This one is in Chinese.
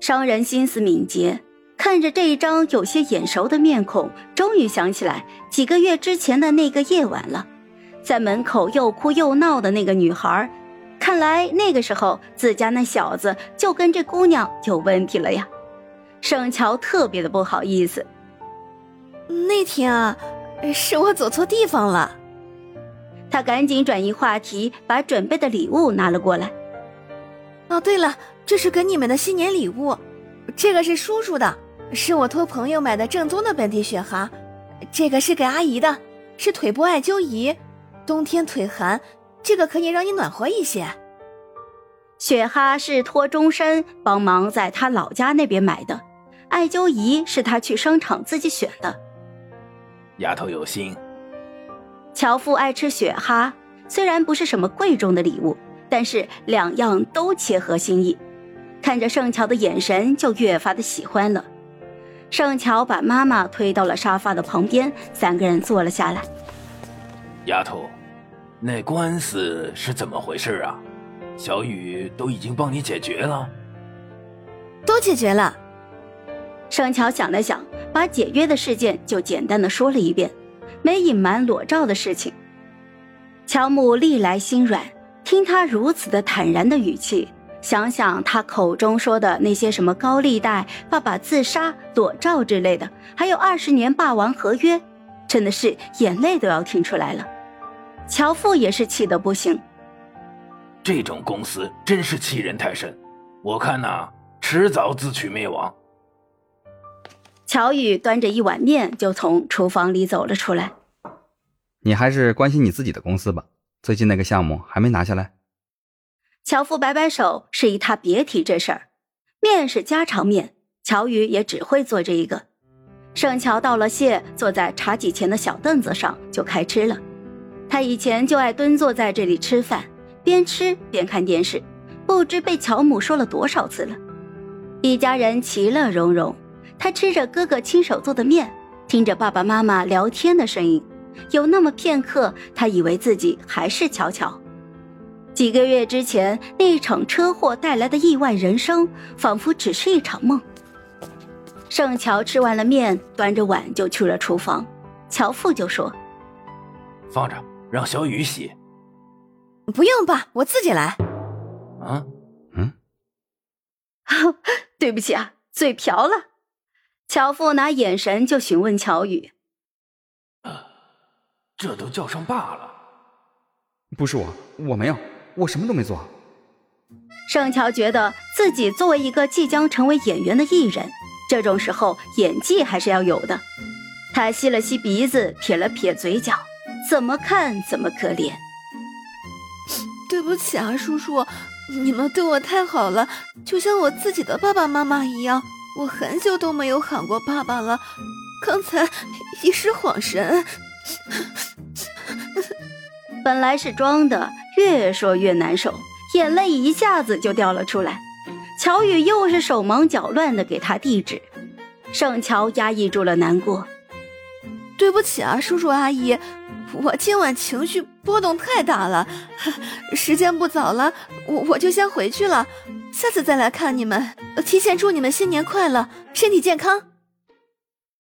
商人心思敏捷，看着这一张有些眼熟的面孔，终于想起来几个月之前的那个夜晚了，在门口又哭又闹的那个女孩。看来那个时候自家那小子就跟这姑娘有问题了呀。盛乔特别的不好意思。那天啊，是我走错地方了。他赶紧转移话题，把准备的礼物拿了过来。哦，对了，这是给你们的新年礼物，这个是叔叔的，是我托朋友买的正宗的本地雪蛤。这个是给阿姨的，是腿部艾灸仪，冬天腿寒，这个可以让你暖和一些。雪蛤是托钟山帮忙在他老家那边买的，艾灸仪是他去商场自己选的。丫头有心。樵夫爱吃雪蛤，虽然不是什么贵重的礼物。但是两样都切合心意，看着盛乔的眼神就越发的喜欢了。盛乔把妈妈推到了沙发的旁边，三个人坐了下来。丫头，那官司是怎么回事啊？小雨都已经帮你解决了，都解决了。盛乔想了想，把解约的事件就简单的说了一遍，没隐瞒裸照的事情。乔木历来心软。听他如此的坦然的语气，想想他口中说的那些什么高利贷、爸爸自杀、裸照之类的，还有二十年霸王合约，真的是眼泪都要听出来了。乔父也是气得不行，这种公司真是欺人太甚，我看呐，迟早自取灭亡。乔宇端着一碗面就从厨房里走了出来，你还是关心你自己的公司吧。最近那个项目还没拿下来。乔父摆摆手，示意他别提这事儿。面是家常面，乔宇也只会做这一个。盛乔道了谢，坐在茶几前的小凳子上就开吃了。他以前就爱蹲坐在这里吃饭，边吃边看电视，不知被乔母说了多少次了。一家人其乐融融，他吃着哥哥亲手做的面，听着爸爸妈妈聊天的声音。有那么片刻，他以为自己还是乔乔。几个月之前那一场车祸带来的意外人生，仿佛只是一场梦。盛乔吃完了面，端着碗就去了厨房。乔父就说：“放着，让小雨洗。”“不用爸，我自己来。”“啊，嗯，对不起啊，嘴瓢了。”乔父拿眼神就询问乔宇。这都叫上爸了，不是我，我没有，我什么都没做。盛乔觉得自己作为一个即将成为演员的艺人，这种时候演技还是要有的。他吸了吸鼻子，撇了撇嘴角，怎么看怎么可怜。对不起啊，叔叔，你们对我太好了，就像我自己的爸爸妈妈一样。我很久都没有喊过爸爸了，刚才一时恍神。本来是装的，越说越难受，眼泪一下子就掉了出来。乔宇又是手忙脚乱的给他递纸，盛乔压抑住了难过。对不起啊，叔叔阿姨，我今晚情绪波动太大了。时间不早了，我我就先回去了，下次再来看你们。提前祝你们新年快乐，身体健康。